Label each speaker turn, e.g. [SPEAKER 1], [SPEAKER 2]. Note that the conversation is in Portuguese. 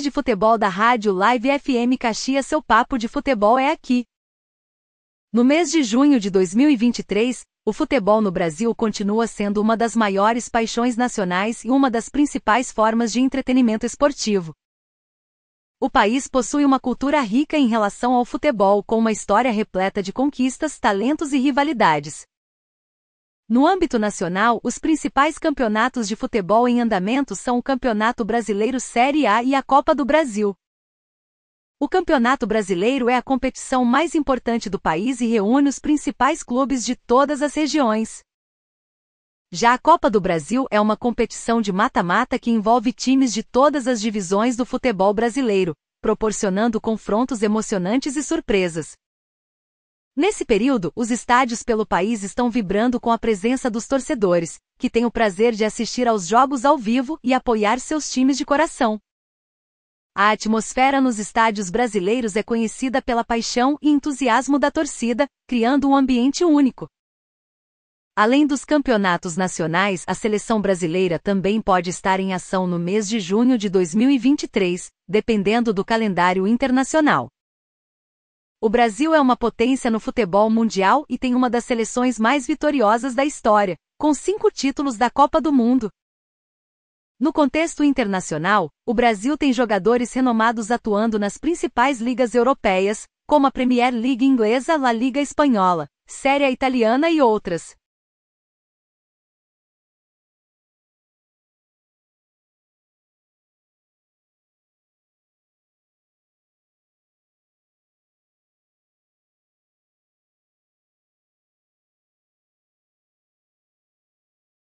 [SPEAKER 1] de futebol da Rádio Live FM Caxias seu papo de futebol é aqui. No mês de junho de 2023, o futebol no Brasil continua sendo uma das maiores paixões nacionais e uma das principais formas de entretenimento esportivo. O país possui uma cultura rica em relação ao futebol, com uma história repleta de conquistas, talentos e rivalidades. No âmbito nacional, os principais campeonatos de futebol em andamento são o Campeonato Brasileiro Série A e a Copa do Brasil. O Campeonato Brasileiro é a competição mais importante do país e reúne os principais clubes de todas as regiões. Já a Copa do Brasil é uma competição de mata-mata que envolve times de todas as divisões do futebol brasileiro, proporcionando confrontos emocionantes e surpresas. Nesse período, os estádios pelo país estão vibrando com a presença dos torcedores, que têm o prazer de assistir aos jogos ao vivo e apoiar seus times de coração. A atmosfera nos estádios brasileiros é conhecida pela paixão e entusiasmo da torcida, criando um ambiente único. Além dos campeonatos nacionais, a seleção brasileira também pode estar em ação no mês de junho de 2023, dependendo do calendário internacional. O Brasil é uma potência no futebol mundial e tem uma das seleções mais vitoriosas da história, com cinco títulos da Copa do Mundo, no contexto internacional, o Brasil tem jogadores renomados atuando nas principais ligas europeias, como a Premier League inglesa, La Liga espanhola, Série italiana e outras.